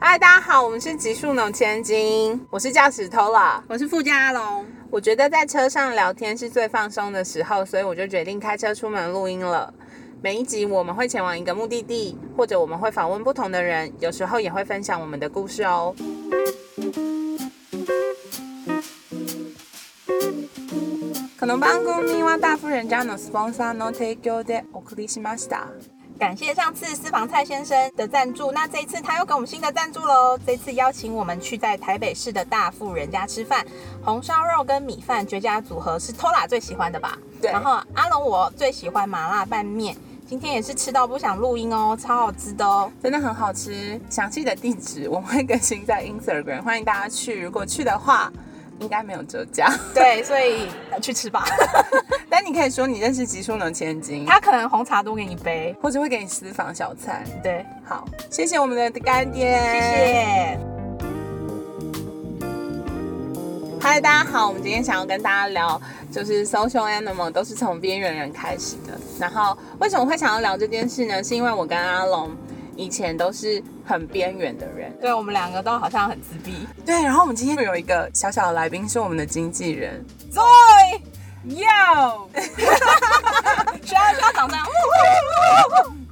嗨，大家好，我们是极速农千金，我是驾驶 Tola，我是副驾阿龙。我觉得在车上聊天是最放松的时候，所以我就决定开车出门录音了。每一集我们会前往一个目的地，或者我们会访问不同的人，有时候也会分享我们的故事哦。可能帮公咪哇大富人家のスポンサーの提供でお送りしました。 感谢上次私房菜先生的赞助，那这一次他又给我们新的赞助喽。这次邀请我们去在台北市的大富人家吃饭，红烧肉跟米饭绝佳组合是 Tola 最喜欢的吧？对然后阿龙我最喜欢麻辣拌面，今天也是吃到不想录音哦，超好吃的哦。真的很好吃。详细的地址我们会更新在 Instagram，欢迎大家去。如果去的话，应该没有折价，对，所以呃去吃吧。但你可以说你认识吉叔能千金，他可能红茶多给你一杯。或者会给你私房小菜。对，好，谢谢我们的干爹，谢。谢。嗨，大家好，我们今天想要跟大家聊，就是 social animal 都是从边缘人开始的。然后为什么会想要聊这件事呢？是因为我跟阿龙以前都是很边缘的人。对我们两个都好像很自闭。对，然后我们今天有一个小小的来宾是我们的经纪人，Joy，哟，需要需要掌声。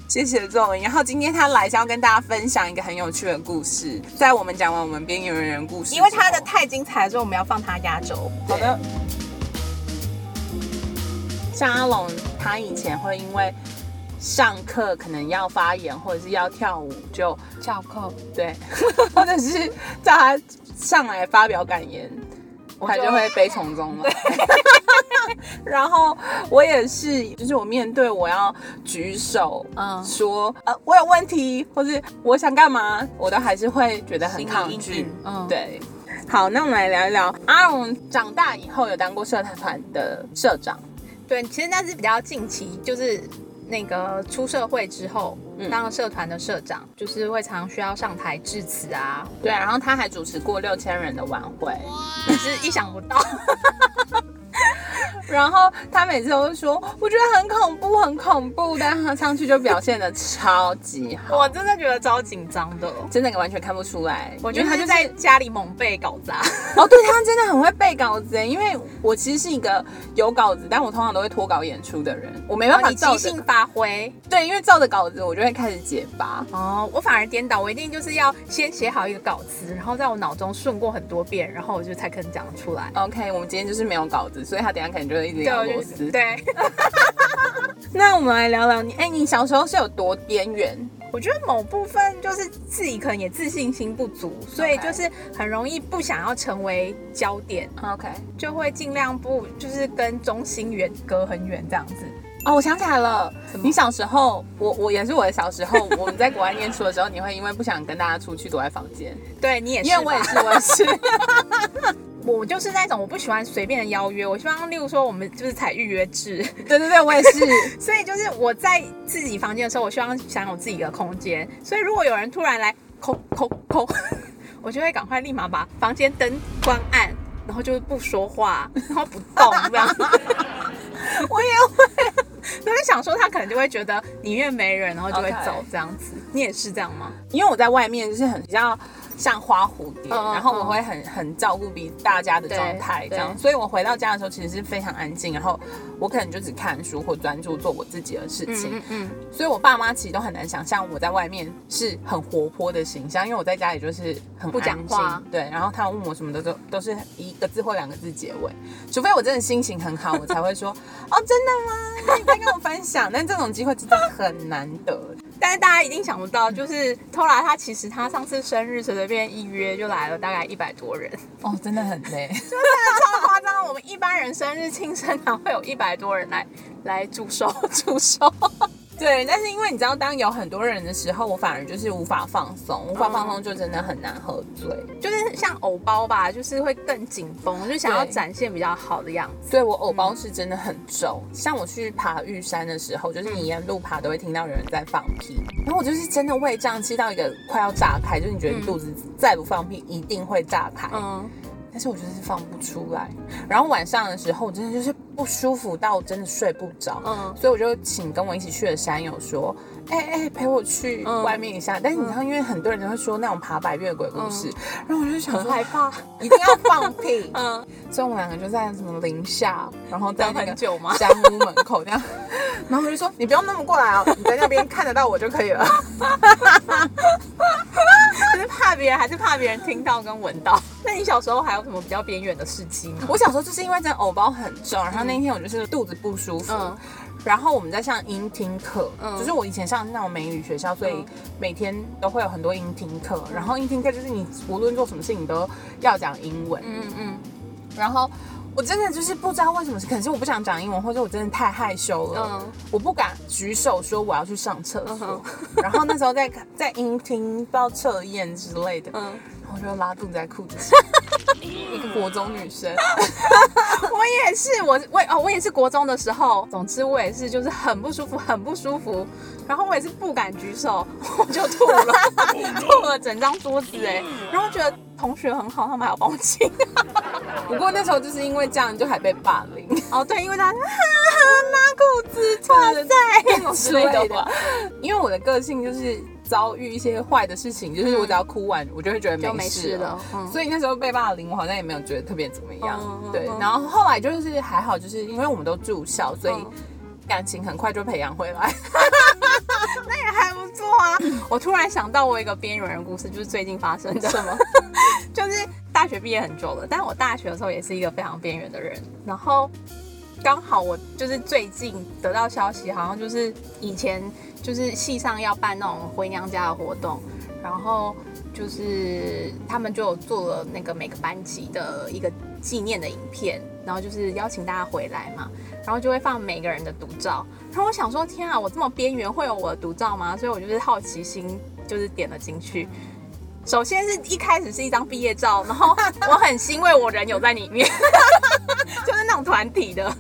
谢谢仲文。然后今天他来是要跟大家分享一个很有趣的故事。在我们讲完我们边缘人故事，因为他的太精彩了，所以我们要放他压轴。好的。像阿龙，他以前会因为上课可能要发言或者是要跳舞，就翘课，对，或者是叫他上来发表感言，他就会悲从中来。然后我也是，就是我面对我要举手，嗯说呃我有问题，或是我想干嘛，我都还是会觉得很抗拒。嗯对。好，那我们来聊一聊阿荣长大以后有当过社团的社长，对，其实那是比较近期，就是那个出社会之后，嗯。当了社团的社长，就是会常需要上台致辞啊，对，然后他还主持过六千人的晚会，只是意想不到。然后他每次都会说，我觉得很恐怖，很恐怖，但他上去就表现的超级好，我真的觉得超紧张的，真的完全看不出来。我觉得他就在家里猛背稿子啊。哦，对他真的很会背稿子耶，因为我其实是一个有稿子，但我通常都会脱稿演出的人，我没办法即兴发挥对，因为照着稿子我就会开始结巴。哦，我反而颠倒，我一定就是要先写好一个稿子，然后在我脑中顺过很多遍，然后我就才可能讲得出来。OK，我们今天就是没有稿子，所以他等下可能就会一直咬我就螺丝。对，那我们来聊聊你，哎，你小时候是有多边缘？我觉得某部分就是自己可能也自信心不足，所以就是很容易不想要成为焦点，OK，就会尽量不就是跟中心远隔很远这样子。哦，我想起来了你小时候，我我也是我的小时候，我们在国外念书的时候，你会因为不想跟大家出去，躲在房间，对你也是，因为我也是，我也是。我就是那种我不喜欢随便的邀约，我希望例如说我们就是采预约制，对对对，我也是。所以就是我在自己房间的时候，我希望享有自己的空间。所以如果有人突然来抠抠抠，我就会赶快立马把房间灯关暗，然后就是不说话，然后不动这样。我也会。我就想说，他可能就会觉得里面没人，然后就会走这样子。你也是这样吗？因为我在外面就是很比较像花蝴蝶，嗯然后我会很很照顾比大家的状态这样，所以我回到家的时候其实是非常安静，然后我可能就只看书或专注做我自己的事情。嗯嗯所以我爸妈其实都很难想象我在外面是很活泼的形象，因为我在家里就是很不讲话。对，然后他们问我什么的都都是一个字或两个字结尾，除非我真的心情很好，我才会说 哦真的吗？那你在跟我分享，但这种机会真的很难得。但是大家一定想不到，就是偷来他其实他上次生日随随便一约就来了大概一百多人，哦，真的很累。真的超夸张。我们一般人生日庆生哪会有一百多人来来祝寿祝寿？对，但是因为你知道，当有很多人的时候，我反而就是无法放松，无法放松就真的很难喝醉。就是像偶包吧，就是会更紧绷，就想要展现比较好的样子。所以我偶包是真的很重。像我去爬玉山的时候，就是你沿路爬都会听到有人在放屁，然后我就是真的胃胀气到一个快要炸开，就是你觉得你肚子再不放屁一定会炸开。嗯，但是我就是放不出来。然后晚上的时候，我真的就是不舒服到真的睡不着。嗯所以我就请跟我一起去的山友说：“哎、哎、陪我去嗯外面一下。但是你知道，因为很多人都会说那种爬百越鬼故事，然后我就想说害怕。一定要放屁。嗯，所以我们两个就在什么零下，然后在那个很久吗山屋门口这样，然后我就说：“你不用那么过来哦，你在那边看得到我就可以了。”是怕别人，还是怕别人听到跟闻到？那你小时候还有什么比较边缘的事情吗？我小时候就是因为真的偶包很重，然后那一天我就是肚子不舒服，嗯。然后我们在上音听课，嗯。就是我以前上那种美语学校，所以嗯。每天都会有很多音听课，然后音听课就是你无论做什么事情你都要讲英文，嗯嗯。然后我真的就是不知道为什么，可能是我不想讲英文，或者我真的太害羞了，嗯。我不敢举手说我要去上厕所，嗯 然后那时候在在音听不知道测验之类的，嗯，然后我就拉肚子在裤子上，一个国中女生。我也是，我我哦，我也是国中的时候，总之我也是就是很不舒服，很不舒服，然后我也是不敢举手，我就吐了，吐了整张桌子哎，然后觉得同学很好，他们还要帮我清。不过那时候就是因为这样，就还被霸凌。哦，对，因为他哈哈拉裤子，哇塞，那种之类的吧。因为我的个性就是遭遇一些坏的事情，就是我只要哭完，我就会觉得没事了所以那时候被霸凌，我好像也没有觉得特别怎么样。对然后后来就是还好，就是因为我们都住校，所以嗯感情很快就培养回来。那也还不错啊。我突然想到我有一个边缘人故事，就是最近发生的。什么？就是大学毕业很久了，但我大学的时候也是一个非常边缘的人。然后刚好我就是最近得到消息，好像就是以前就是戏上要办那种回娘家的活动，然后就是他们就有做了那个每个班级的一个纪念的影片，然后就是邀请大家回来嘛，然后就会放每个人的独照。然后我想说，天啊，我这么边缘，会有我的独照吗？所以我就是好奇心，就是点了进去。首先是一开始是一张毕业照，然后我很欣慰我人有在里面，就是那种团体的。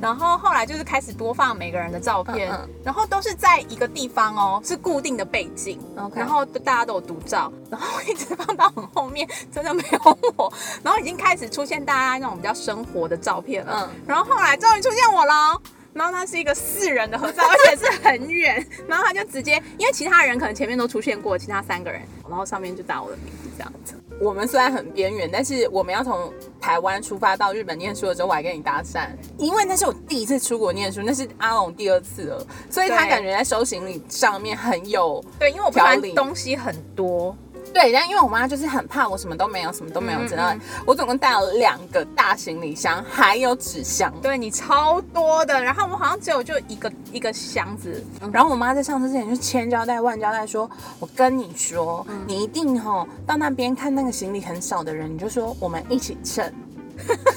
然后后来就是开始播放每个人的照片，嗯嗯然后都是在一个地方哦，是固定的背景 OK 然后大家都有独照，然后一直放到很后面，真的没有我，然后已经开始出现大家那种比较生活的照片了，嗯然后后来终于出现我了。然后它是一个四人的合照，而且是很远。然后他就直接，因为其他人可能前面都出现过，其他三个人，然后上面就打我的名字这样子。我们虽然很边缘，但是我们要从台湾出发到日本念书的时候，我还跟你搭讪，因为那是我第一次出国念书，那是阿龙第二次了，所以他感觉在收行李上面很有对，因为我不喜欢东西很多，对，但因为我妈就是很怕我什么都没有，什么都没有，嗯知道、嗯我总共带了两个大行李箱，还有纸箱。对你超多的。然后我好像只有就一个一个箱子，然后我妈在上车之前就千交代万交代说：“我跟你说，嗯你一定吼到那边看那个行李很少的人，你就说我们一起称，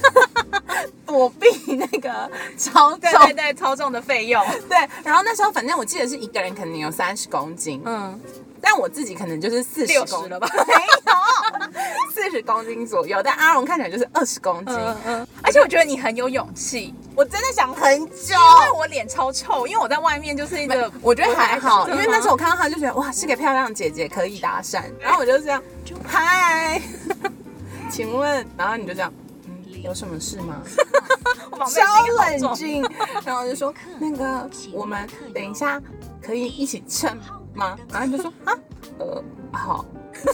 躲避那个超重。对对对，超重的费用。对，然后那时候反正我记得是一个人可能有三十公斤，嗯，但我自己可能就是四十60公了吧？没有，四十公斤左右，但阿荣看起来就是二十公斤。嗯嗯，而且我觉得你很有勇气，我真的想很久，因为我脸超臭，因为我在外面就是一个，我觉得还好，因为那时候我看到他就觉得哇是个漂亮姐姐，可以搭讪，然后我就这样，嗨，请问，然后你就这样，嗯，有什么事吗？超冷静，然后我就说那个我们等一下可以一起称吗？然后你就说啊，呃，好。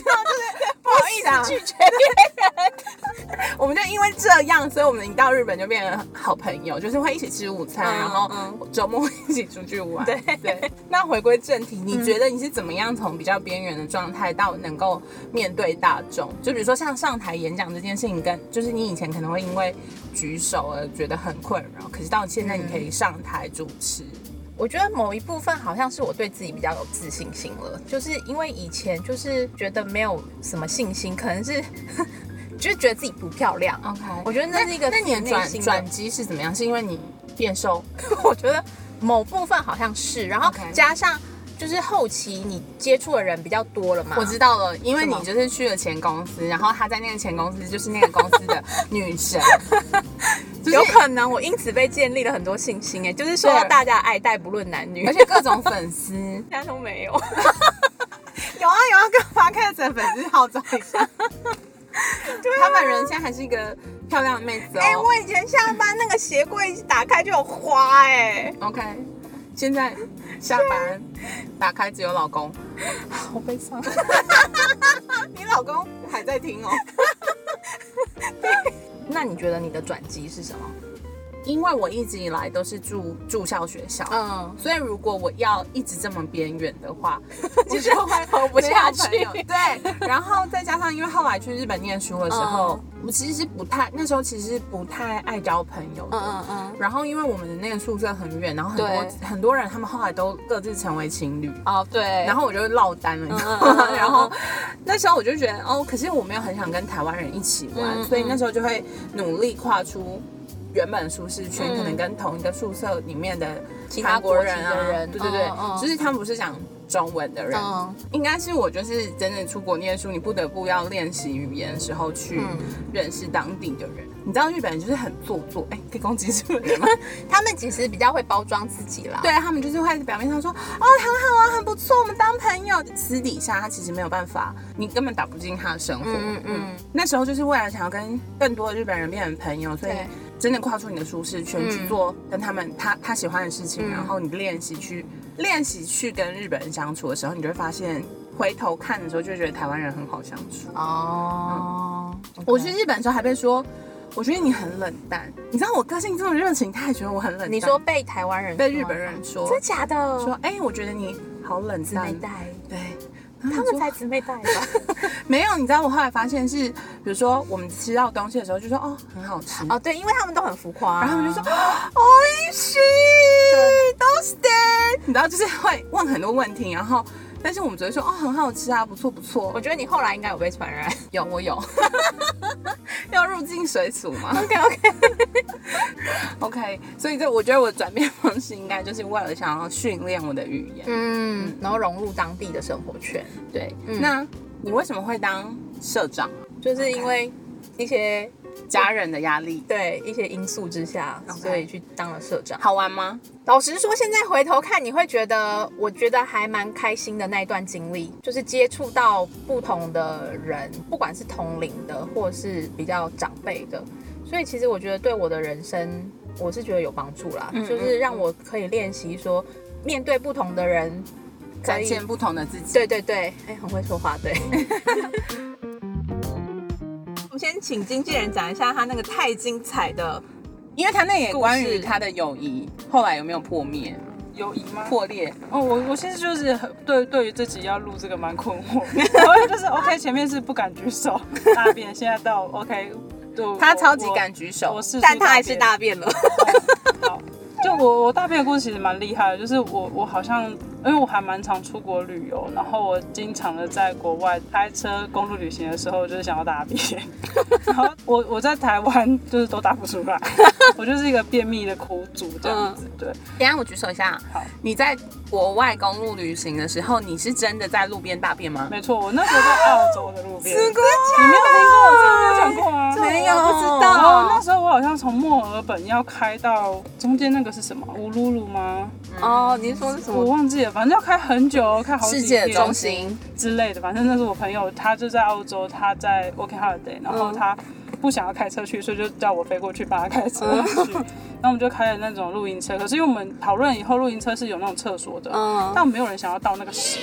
不好意思啊拒绝别人，我们就因为这样，所以我们一到日本就变成好朋友，就是会一起吃午餐，嗯然后嗯周末一起出去玩。对对。那回归正题，你觉得你是怎么样从比较边缘的状态到能够面对大众？就比如说像上台演讲这件事情，跟就是你以前可能会因为举手而觉得很困扰，可是到现在你可以上台主持。我觉得某一部分好像是我对自己比较有自信心了，就是因为以前就是觉得没有什么信心，可能是 就是觉得自己不漂亮。OK，我觉得那是一个那你的转转机是怎么样？是因为你变瘦？我觉得某部分好像是，然后 OK 加上就是后期你接触的人比较多了嘛。我知道了，因为你就是去了前公司，然后她在那个前公司就是那个公司的女神，就是有可能我因此被建立了很多信心，哎，就是受到大家爱戴，不论男女，而且各种粉丝。现在都没有。有 啊有啊，跟 p 开 d 粉丝号召一下。就她本人现在还是一个漂亮的妹子哦。哎、我以前下班那个鞋柜打开就有花哎、OK，现在下班打开只有老公，好悲伤。你老公还在听哦。那你觉得你的转机是什么？因为我一直以来都是住住校学校，嗯，所以如果我要一直这么边缘的话，其实活不下去对，然后再加上因为后来去日本念书的时候，我其实是不太那时候其实是不太爱交朋友的。嗯嗯嗯。然后因为我们的那个宿舍很远，然后很多很多人他们后来都各自成为情侣。哦，对。然后我就落单了，你知道嗯嗯嗯吗？嗯然后那时候我就觉得，哦，可是我没有很想跟台湾人一起玩，嗯所以那时候就会努力跨出原本舒适圈，嗯可能跟同一个宿舍里面的其他韩国人啊人对对对，就是他们不是讲中文的人，嗯应该是我就是真正出国念书，你不得不要练习语言的时候去嗯认识当地的人。你知道日本人就是很做作，哎，可以攻击日本人吗？他们其实比较会包装自己啦。对他们就是会表面上说哦很好啊，很不错，我们当朋友。私底下他其实没有办法，你根本打不进他的生活。嗯嗯嗯那时候就是为了想要跟更多的日本人变成朋友，所以对真的跨出你的舒适圈嗯去做跟他们他他喜欢的事情，嗯然后你练习去练习去跟日本人相处的时候，你就会发现。回头看的时候，就觉得台湾人很好相处。哦，我去日本的时候还被说，我觉得你很冷淡。你知道我个性这么热情，他也觉得我很冷淡。你说被台湾人被日本人说，真假的？说，哎、我觉得你好冷淡。对，他们才姊妹带吧？没有。你知道我后来发现是，比如说我们吃到东西的时候，就说哦很好吃，哦，对，因为他们都很浮夸，然后他们就说哦一し都是的，你知道就是会问很多问题，然后但是我们只会说哦很好吃啊，不错不错我。觉得你后来应该有被传染。有我有，要入境水土吗 OK OK，？OK，所以这我觉得我的转变方式应该就是为了想要训练我的语言。嗯，然后融入当地的生活圈，对，嗯那你为什么会当社长？就是因为一些家人的压力对一些因素之下所以去当了社长。好玩吗？老实说，现在回头看，你会觉得，我觉得还蛮开心的那一段经历，就是接触到不同的人，不管是同龄的，或是比较长辈的，所以其实我觉得对我的人生，我是觉得有帮助啦，嗯就是让我可以练习说，面对不同的人，展现不同的自己。对对对，哎，很会说话，对。请经纪人讲一下他那个太精彩的，因为他那也关于他的友谊后来有没有破灭、友谊吗？破裂。哦，我我其实就是很对对于自己要录这个蛮困惑，然后就是 OK 前面是不敢举手大便，现在到 OK，对，他超级敢举手我，是但他还是大便了。好，就我我大便的故事其实蛮厉害的，就是我我好像因为我还蛮常出国旅游，然后我经常的在国外开车公路旅行的时候，就是想要大便，然后我我在台湾就是都大不出来，我就是一个便秘的苦主这样子，对。等下我举手一下。好，你在国外公路旅行的时候，你是真的在路边大便吗？没错，我那时候在澳洲的路边，是你没有听过，我真的没有讲过吗？没有，不知然后那。时候我好像从墨尔本要开到中间那个是什么乌鲁鲁吗？哦，你是说是什么我？忘记了，反正要开很久，开好几世界中心，之类的。反正那是我朋友，他就在澳洲，他在 working holiday，然后他不想要开车去，所以就叫我飞过去帮他开车 去。然后我们就开了那种露营车，可是因为我们讨论以后，露营车是有那种厕所的，嗯但没有人想要倒那个屎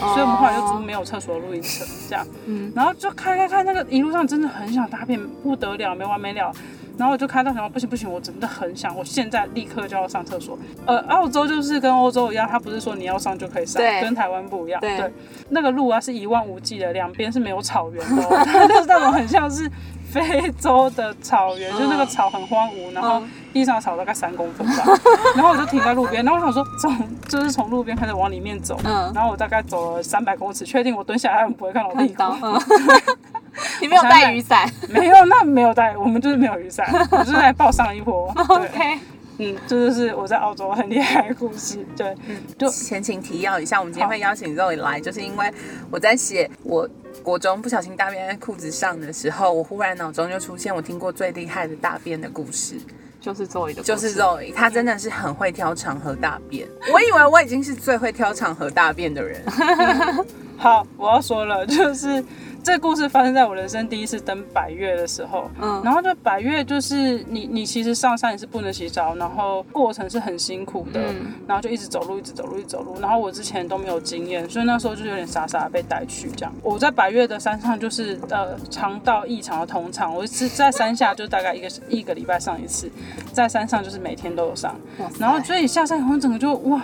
啊，所以我们后来就租没有厕所的露营车，这样。嗯然后就开开开，那个一路上真的很想大便，不得了，没完没了。然后我就开到想说不行不行，我真的很想，我现在立刻就要上厕所。呃，澳洲就是跟欧洲一样，它不是说你要上就可以上，跟台湾不一样。对那个路啊是一望无际的，两边是没有草原的、哦，它就是那种很像是非洲的草原，就那个草很荒芜，然后嗯地上草大概三公分吧。然后我就停在路边，然后我想说从就是从路边开始往里面走，嗯然后我大概走了三百公尺，确定我蹲下来他们不会看到我屁股。你没有带雨伞 没有，那没有带，我们就是没有雨伞，我就是来报上一波。？OK，嗯，这就是我在澳洲很厉害的故事。对，嗯就前情提要一下，我们今天会邀请 Zoe 来，就是因为我在写我国中不小心大便在裤子上的时候，我忽然脑中就出现我听过最厉害的大便的故事，就是 Zoe 的，就是 Zoe，她真的是很会挑场合大便。我以为我已经是最会挑场合大便的人，好，我要说了，就是这个故事发生在我人生第一次登百越的时候，嗯然后就百越就是你你其实上山也是不能洗澡，然后过程是很辛苦的，嗯然后就一直走路，一直走路，一直走路。然后我之前都没有经验，所以那时候就有点傻傻的被带去这样。我在百越的山上就是呃肠道异常的通畅，我是在山下就大概一个一个礼拜上一次，在山上就是每天都有上。哇然后所以下山以后整个就哇。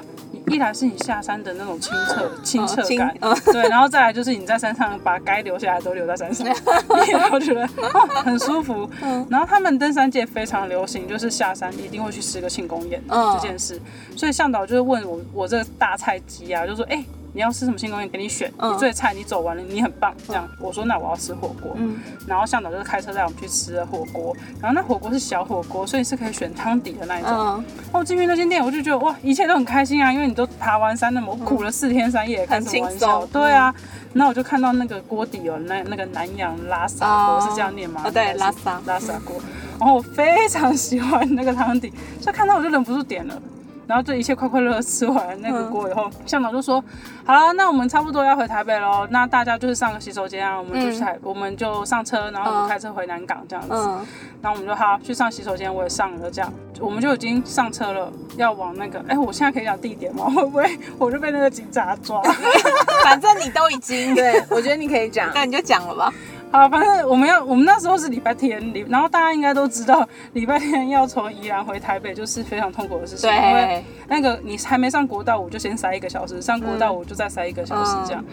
一来是你下山的那种清澈 清澈清感，嗯对，然后再来就是你在山上把该留下来都留在山上，然后觉得哦很舒服。嗯然后他们登山界非常流行，就是下山一定会去吃个庆功宴嗯这件事。所以向导就是问我我这个大菜鸡啊，就说哎。你要吃什么庆功宴？给你选，嗯你最菜，你走完了，你很棒。这样，我说那我要吃火锅。嗯然后向导就是开车带我们去吃了火锅，然后那火锅是小火锅，所以是可以选汤底的那一种。嗯，哦，进去那间店，我就觉得哇，一切都很开心啊，因为你都爬完山了嘛，我苦了四天三夜，开什么玩笑？对啊，那我就看到那个锅底有，那那个南洋拉萨锅、哦是这样念吗？哦对拉萨拉萨锅，然后我非常喜欢那个汤底，所以看到我就忍不住点了。然后这一切快快乐乐吃完那个锅以后，向导就说：“好了，那我们差不多要回台北喽。那大家就是上个洗手间啊，我们就去台，我们就上车，然后我们嗯开车回南港这样子。嗯然后我们就好去上洗手间，我也上了，这样我们就已经上车了，要往那个，哎，我现在可以讲地点吗？会不会我就被那个警察抓？反正你都已经，对，我觉得你可以讲。那你就讲了吧。好，反正我们要，我们那时候是礼拜天，礼，然后大家应该都知道，礼拜天要从宜兰回台北就是非常痛苦的事情，因为，那个你还没上国道五就先塞一个小时，上国道五就再塞一个小时这样。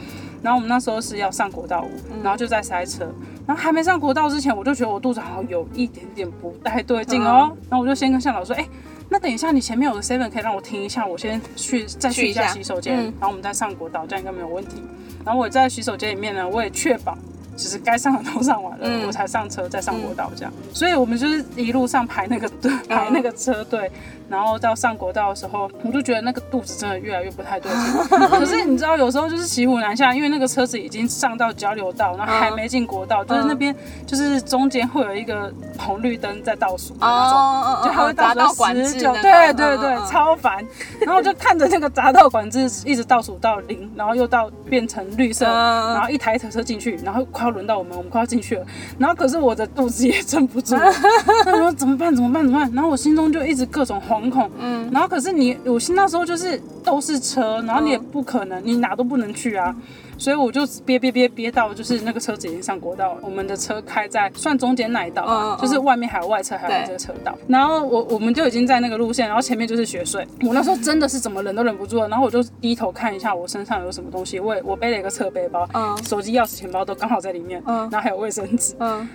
然后我们那时候是要上国道五，然后就在塞车，然后还没上国道之前，我就觉得我肚子好像有一点点不太对劲哦。然后我就先跟向导说，哎、那等一下，你前面有个 seven 可以让我停一下，我先去再去一下洗手间，嗯然后我们再上国道，这样应该没有问题。然后我在洗手间里面呢，我也确保。其实该上的都上完了，嗯我才上车，再上国道这样。所以我们就是一路上排那个队，排那个车队，然后到上国道的时候，我就觉得那个肚子真的越来越不太对劲。可是你知道，有时候就是骑虎难下，因为那个车子已经上到交流道，然后还没进国道，就是那边就是中间会有一个红绿灯在倒数的那种。哦就它会倒数管制十九，对对对超烦。然后我就看着那个匝道管制一直倒数到零，然后又到变成绿色，嗯然后一台车车进去，然后快要轮到我们，我们快要进去了。然后可是我的肚子也撑不住了，那我说怎么办？怎么办？怎么办？然后我心中就一直各种惶恐。嗯然后可是你，我心那时候就是都是车，然后你也不可能，你哪都不能去啊。所以我就憋憋憋憋到，就是那个车子已经上国道了，我们的车开在算中间那一道吧，嗯嗯就是外面还有外侧还有对这个车道。然后我我们就已经在那个路线，然后前面就是雪水。我那时候真的是怎么忍都忍不住了，然后我就低头看一下我身上有什么东西，我也我背了一个侧背包，嗯手机、钥匙、钱包都刚好在里面，嗯然后还有卫生纸。嗯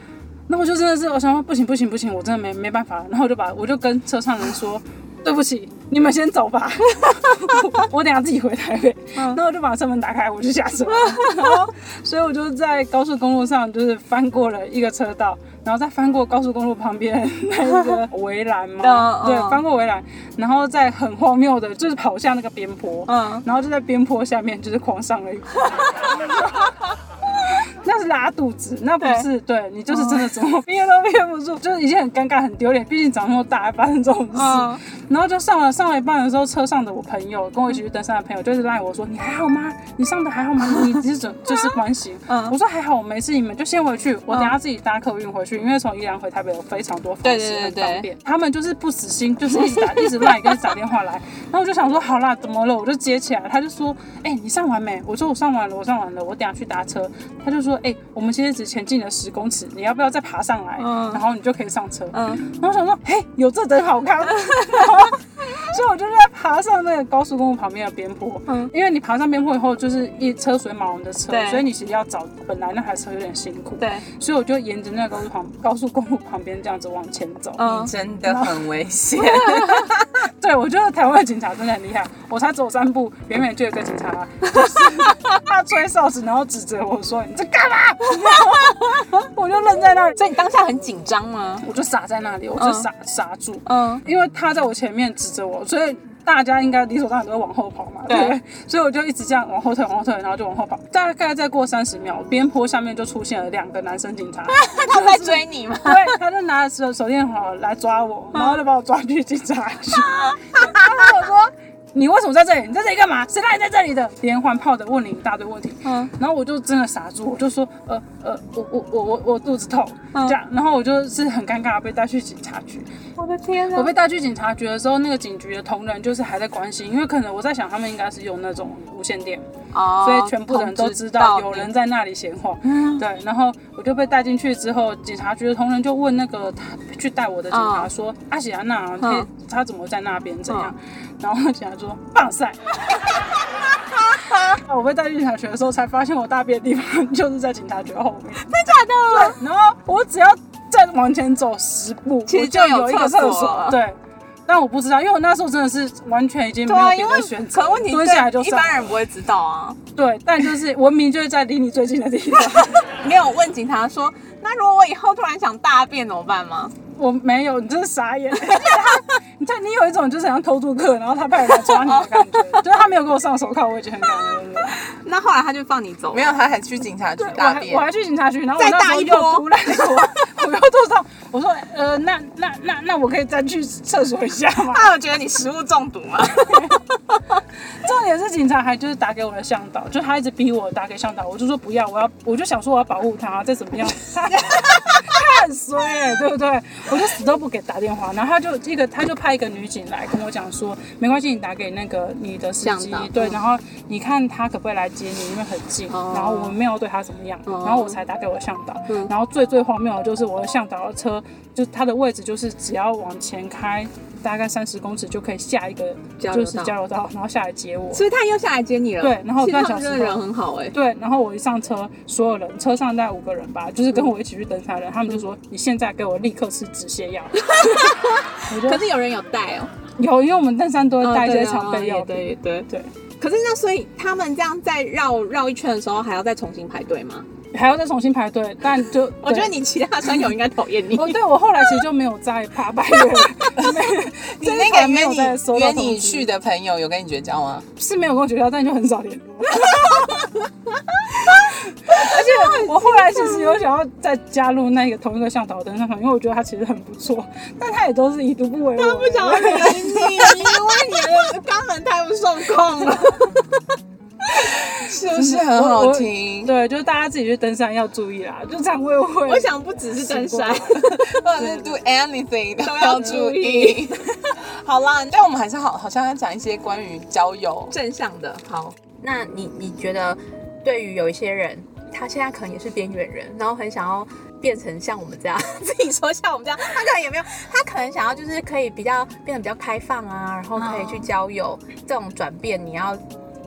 那我就真的是，我想说不行不行不行，我真的没没办法了。然后我就把我就跟车上人说，对不起，你们先走吧，我我等下自己回台北。然后我就把车门打开，我就下车。然后所以我就在高速公路上就是翻过了一个车道，然后再翻过高速公路旁边 那个围栏嘛，对，翻过围栏，然后再很荒谬的就是跑下那个边坡，嗯，然后就在边坡下面就是狂上了一波。那是拉肚子，那不是对你就是真的怎么憋都憋不住，就是已经很尴尬很丢脸，毕竟长那么大还发生这种事。嗯然后就上了上了一半的时候，车上的我朋友跟我一起去登山的朋友就是赖我说你还好吗？你上的还好吗？你你是怎就是关心？嗯我说还好，我没事，你们就先回去，我等下自己搭客运回去，因为从宜兰回台北有非常多方对式对对对很方便。他们就是不死心，就是一直打一直赖跟打电话来，然后我就想说好啦，怎么了？我就接起来，他就说哎、你上完没？我说我上完了，我上完了，我等下去搭车。他就说哎、我们其实只前进了十公尺，你要不要再爬上来？嗯然后你就可以上车。嗯然后我想说，嘿，有这等好康，然 后所以我就在爬上那个高速公路旁边的边坡，嗯因为你爬上边坡以后，就是一车水马龙的车，所以你其实要找本来那台车有点辛苦，对，所以我就沿着那个高速旁高速公路旁边这样子往前走，嗯真的很危险。对我觉得台湾的警察真的很厉害，我才走三步，远远就有个警察，就是 他吹哨子，然后指着我说你在干嘛？我就愣在那里，所以你当下很紧张吗？我就傻在那里，我就傻、傻住，嗯。因为他在我前面指着我，所以大家应该理所当然都会往后跑嘛，对对？所以我就一直这样往后退，往后退，然后就往后跑。大概再过三十秒，边坡下面就出现了两个男生警察，他在追你吗？对，他就拿着手手电筒来抓我，然后就把我抓去警察局。然后我说。你为什么在这里？你在这里干嘛？谁让你在这里的？连环炮的问你一大堆问题，嗯然后我就真的傻住，我就说，呃呃，我我我我我肚子痛，嗯这样，然后我就是很尴尬地被带去警察局。我的天我被带去警察局的时候，那个警局的同仁就是还在关心，因为可能我在想他们应该是用那种无线电，哦所以全部的人都知道有人在那里闲晃。对，然后我就被带进去之后，警察局的同仁就问那个他去带我的警察说：“阿喜安娜，他怎么在那边？怎样？”然后警察说：“棒赛。”我被带进警察局的时候，才发现我大便的地方就是在警察局后面。真假的？对，然后我只要再往前走十步，其实就就有有一个厕所了。对，但我不知道，因为我那时候真的是完全已经没有别的选择，可问题蹲下来就对一上。般人不会知道啊。对，但就是文明就是在离你最近的地方。没有问警察说，那如果我以后突然想大便怎么办吗？我没有，你真是傻眼。你看，你有一种就是想偷渡客，然后他派人来抓你的感觉，就是他没有给我上手铐，我已经很感恩了。那后来他就放你走，没有，他还去警察局我大便还我。还去警察局，然后我再那时候大一波又突然我我又坐上，我说呃，那那那那我可以再去厕所一下吗？他有觉得你食物中毒吗？重点是警察还就是打给我的向导，就他一直逼我打给向导，我就说不要，我要我就想说我要保护他，再怎么样，很衰哎、对不对？我就死都不给打电话，然后他就一个他就派一个女警来跟我讲说，没关系，你打给那个你的司机，对，嗯然后你看他可不可以来接你，因为很近，哦。然后我没有对他怎么样，哦然后我才打给我向导，嗯。然后最最荒谬的就是我的向导的车，就他的位置就是只要往前开大概三十公尺就可以下一个就是交流道然后下来接我。所以他又下来接你了。对然后半小时人很好哎、对，然后我一上车，所有人车上大概五个人吧，就是跟我一起去登山的人，他们就说你现在给我立刻吃止泻药。可是有人有带哦，有，因为我们登山都会带一些哦常备药对品。对对。对，可是那所以他们这样在绕绕一圈的时候，还要再重新排队吗？还要再重新排队，但就 我觉得你其他山友应该讨厌你。哦，对我后来其实就没有再爬百越了，没你那个没有约你去的朋友有跟你绝交吗？是没有跟我绝交，但就很少联络。而且我后来其实有想要再加入那个同一个向导登山团，因为我觉得他其实很不错，但他也都是已读不为我。他不想理你，因为你的肛门太不受控了。是不是很好听？对，就是大家自己去登山要注意啦，就常会会。我想不只是登山，或者是 do anything 都要要注注意。好啦，但我们还是好，好像要讲一些关于交友。正向的。好，那你你觉得对于有一些人，他现在可能也是边缘人，然后很想要变成像我们这样，自己说像我们这样，他可能也没有，他可能想要就是可以比较变得比较开放啊，然后可以去交友，这种转变你要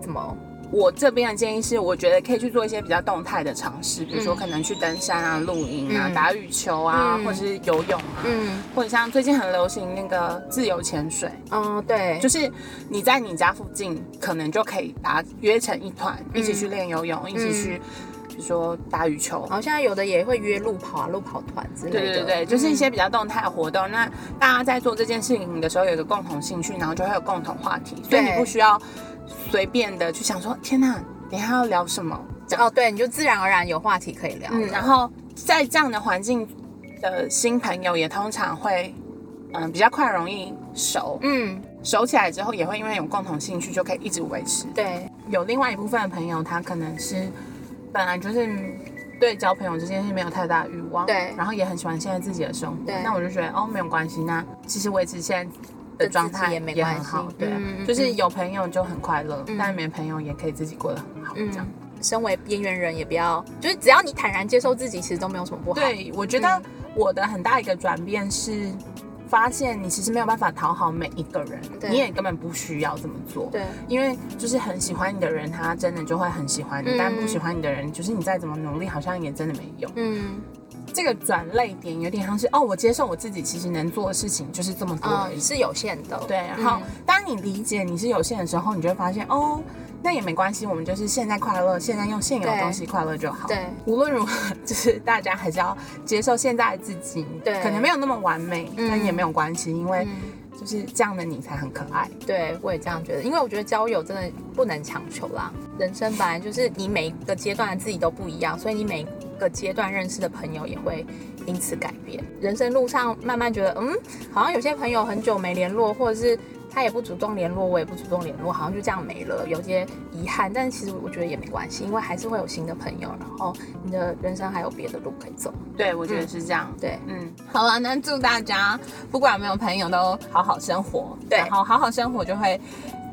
怎么？我这边的建议是，我觉得可以去做一些比较动态的尝试，比如说嗯。可能去登山啊、露营啊、嗯。打羽球啊，嗯。或者是游泳啊，嗯。或者像最近很流行那个自由潜水，哦，对，就是你在你家附近，可能就可以把它约成一团，一起去练游泳，一起去，比如说打羽球。好像有的也会约路跑啊、路跑团之类的。对对对，就是一些比较动态的活动。那大家在做这件事情的时候，有一个共同兴趣，然后就会有共同话题，所以你不需要随便的去想说，天哪，等一下要聊什么？哦，对，你就自然而然有话题可以聊。嗯，然后在这样的环境的新朋友，也通常会嗯比较快容易熟，嗯，熟起来之后，也会因为有共同兴趣，就可以一直维持。对，有另外一部分的朋友，他可能是本来就是对交朋友这件事没有太大的欲望，对然后也很喜欢现在自己的生活，对那我就觉得哦没有关系，那其实维持现在的状态也没关系对啊，嗯嗯就是有朋友就很快乐，嗯但没朋友也可以自己过得很好，这样。身为边缘人也不要，就是只要你坦然接受自己，其实都没有什么不好。，对，我觉得我的很大一个转变是。发现你其实没有办法讨好每一个人，对你也根本不需要这么做。对，因为就是很喜欢你的人，他真的就会很喜欢你；嗯但不喜欢你的人，就是你再怎么努力，好像也真的没用。嗯，这个转泪点有点像是哦，我接受我自己，其实能做的事情就是这么多而已。嗯，是有限的。对，然后、嗯当你理解你是有限的时候，你就会发现哦，那也没关系，我们就是现在快乐，现在用现有的东西快乐就好。对，无论如何，就是大家还是要接受现在的自己，对可能没有那么完美，嗯但也没有关系，因为嗯，就是这样的你才很可爱。对，我也这样觉得，因为我觉得交友真的不能强求啦。人生本来就是你每一个阶段的自己都不一样，所以你每个阶段认识的朋友也会因此改变。人生路上慢慢觉得，嗯，好像有些朋友很久没联络，或者是他也不主动联络，我也不主动联络，好像就这样没了，有些遗憾。但是其实我觉得也没关系，因为还是会有新的朋友，然后你的人生还有别的路可以走。对，我觉得是这样。对，嗯，好了，那祝大家不管有没有朋友都好好生活，对然后好好生活就会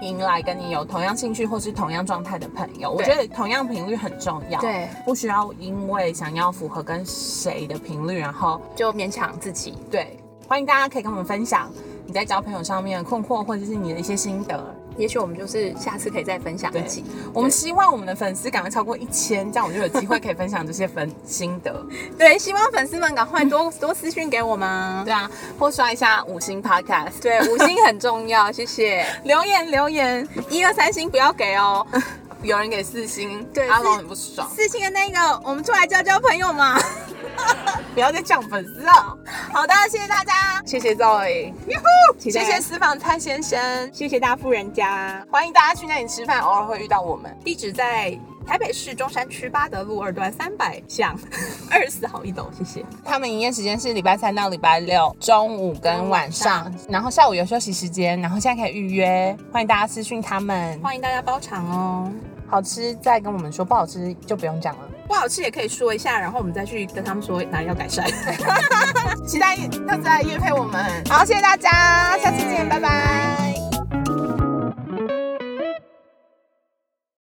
迎来跟你有同样兴趣或是同样状态的朋友。我觉得同样频率很重要，对，不需要因为想要符合跟谁的频率，然后就勉强自己。对，欢迎大家可以跟我们分享你在交朋友上面的困惑，或者是你的一些心得。也许我们就是下次可以再分享一对集。我们希望我们的粉丝赶快超过一千，这样我就有机会可以分享这些粉 心得。对，希望粉丝们赶快多多私讯给我们。对啊，或刷一下五星 Podcast，对，五星很重要，谢谢。留言留言，一二三星不要给哦。有人给四星，对阿龙很不爽，四星的那个，我们出来交交朋友嘛。不要再讲粉丝了。好的，谢谢大家，谢谢 Zoe，谢谢私房菜先生，谢谢大富人家。欢迎大家去那里吃饭，偶尔会遇到我们。地址在台北市中山区八德路二段三百巷 二十四号一楼，谢谢。他们营业时间是礼拜三到礼拜六中午跟晚上，然后下午有休息时间，然后现在可以预约，欢迎大家私讯他们。欢迎大家包场哦。好吃再跟我们说，不好吃就不用讲了。不好吃也可以说一下，然后我们再去跟他们说哪里要改善。期待下次来约配我们。好，谢谢大家，下次见，拜拜。